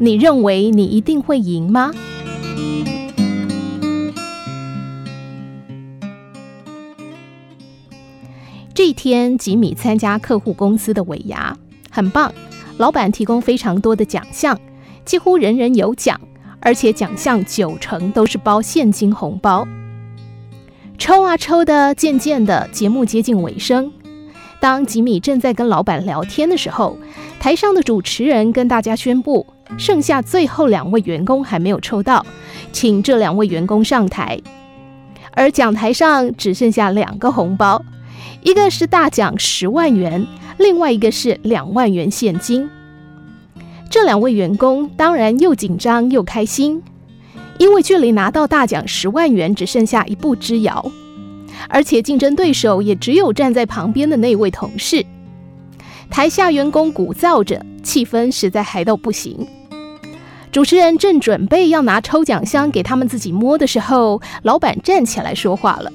你认为你一定会赢吗？这一天，吉米参加客户公司的尾牙，很棒。老板提供非常多的奖项，几乎人人有奖，而且奖项九成都是包现金红包。抽啊抽的，渐渐的节目接近尾声。当吉米正在跟老板聊天的时候，台上的主持人跟大家宣布，剩下最后两位员工还没有抽到，请这两位员工上台。而讲台上只剩下两个红包，一个是大奖十万元。另外一个是两万元现金。这两位员工当然又紧张又开心，因为距离拿到大奖十万元只剩下一步之遥，而且竞争对手也只有站在旁边的那位同事。台下员工鼓噪着，气氛实在嗨到不行。主持人正准备要拿抽奖箱给他们自己摸的时候，老板站起来说话了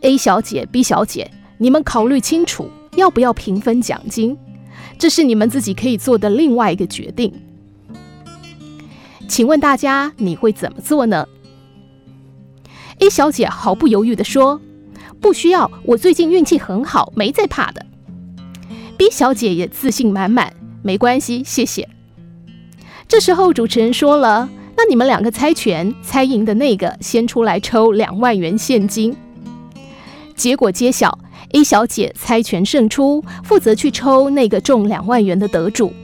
：“A 小姐、B 小姐，你们考虑清楚。”要不要平分奖金？这是你们自己可以做的另外一个决定。请问大家，你会怎么做呢？A 小姐毫不犹豫地说：“不需要，我最近运气很好，没在怕的。”B 小姐也自信满满：“没关系，谢谢。”这时候主持人说了：“那你们两个猜拳，猜赢的那个先出来抽两万元现金。”结果揭晓。A 小姐猜拳胜出，负责去抽那个中两万元的得主。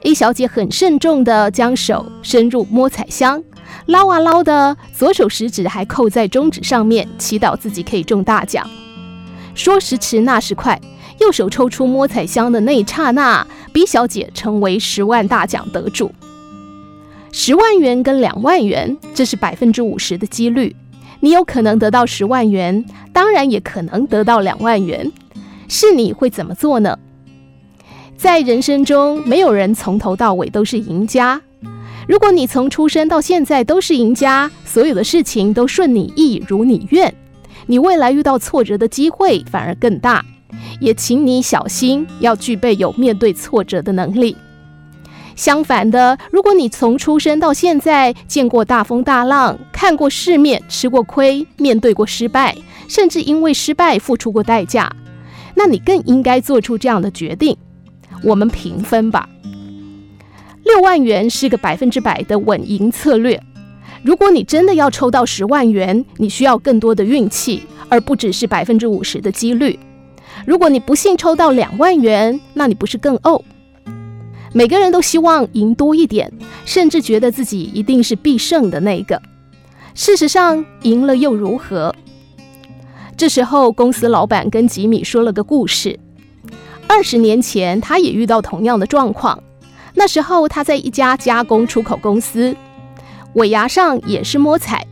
A 小姐很慎重地将手伸入摸彩箱，捞啊捞的，左手食指还扣在中指上面，祈祷自己可以中大奖。说时迟，那时快，右手抽出摸彩箱的那一刹那，B 小姐成为十万大奖得主。十万元跟两万元，这是百分之五十的几率。你有可能得到十万元，当然也可能得到两万元，是你会怎么做呢？在人生中，没有人从头到尾都是赢家。如果你从出生到现在都是赢家，所有的事情都顺你意，如你愿，你未来遇到挫折的机会反而更大。也请你小心，要具备有面对挫折的能力。相反的，如果你从出生到现在见过大风大浪，看过世面，吃过亏，面对过失败，甚至因为失败付出过代价，那你更应该做出这样的决定：我们平分吧。六万元是个百分之百的稳赢策略。如果你真的要抽到十万元，你需要更多的运气，而不只是百分之五十的几率。如果你不幸抽到两万元，那你不是更呕？每个人都希望赢多一点，甚至觉得自己一定是必胜的那个。事实上，赢了又如何？这时候，公司老板跟吉米说了个故事。二十年前，他也遇到同样的状况。那时候，他在一家加工出口公司，尾牙上也是摸彩。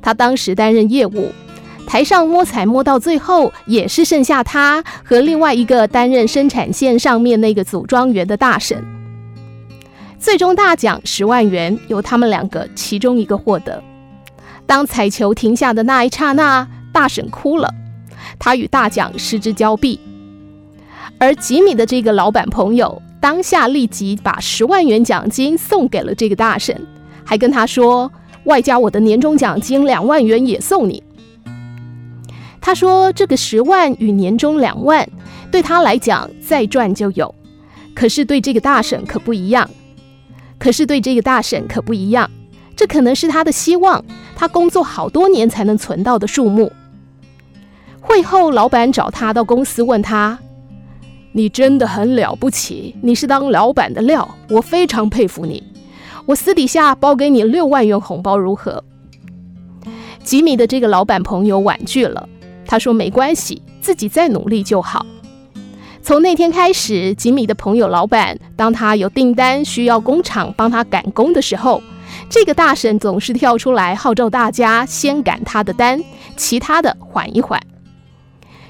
他当时担任业务，台上摸彩摸到最后，也是剩下他和另外一个担任生产线上面那个组装员的大婶。最终大奖十万元由他们两个其中一个获得。当彩球停下的那一刹那，大婶哭了，她与大奖失之交臂。而吉米的这个老板朋友当下立即把十万元奖金送给了这个大婶，还跟他说：“外加我的年终奖金两万元也送你。”他说：“这个十万与年终两万对他来讲再赚就有，可是对这个大婶可不一样。”可是对这个大婶可不一样，这可能是他的希望，他工作好多年才能存到的数目。会后，老板找他到公司问他：“你真的很了不起，你是当老板的料，我非常佩服你。我私底下包给你六万元红包如何？”吉米的这个老板朋友婉拒了，他说：“没关系，自己再努力就好。”从那天开始，吉米的朋友老板，当他有订单需要工厂帮他赶工的时候，这个大婶总是跳出来号召大家先赶他的单，其他的缓一缓。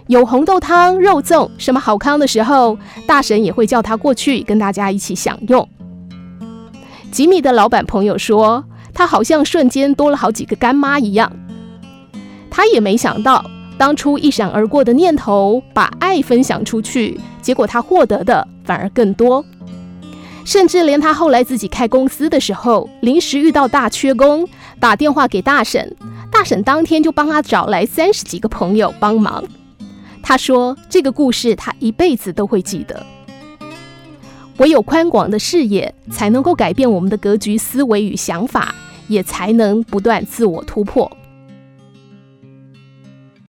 有红豆汤、肉粽什么好康的时候，大婶也会叫他过去跟大家一起享用。吉米的老板朋友说，他好像瞬间多了好几个干妈一样。他也没想到。当初一闪而过的念头，把爱分享出去，结果他获得的反而更多。甚至连他后来自己开公司的时候，临时遇到大缺工，打电话给大婶，大婶当天就帮他找来三十几个朋友帮忙。他说：“这个故事他一辈子都会记得。唯有宽广的视野，才能够改变我们的格局、思维与想法，也才能不断自我突破。”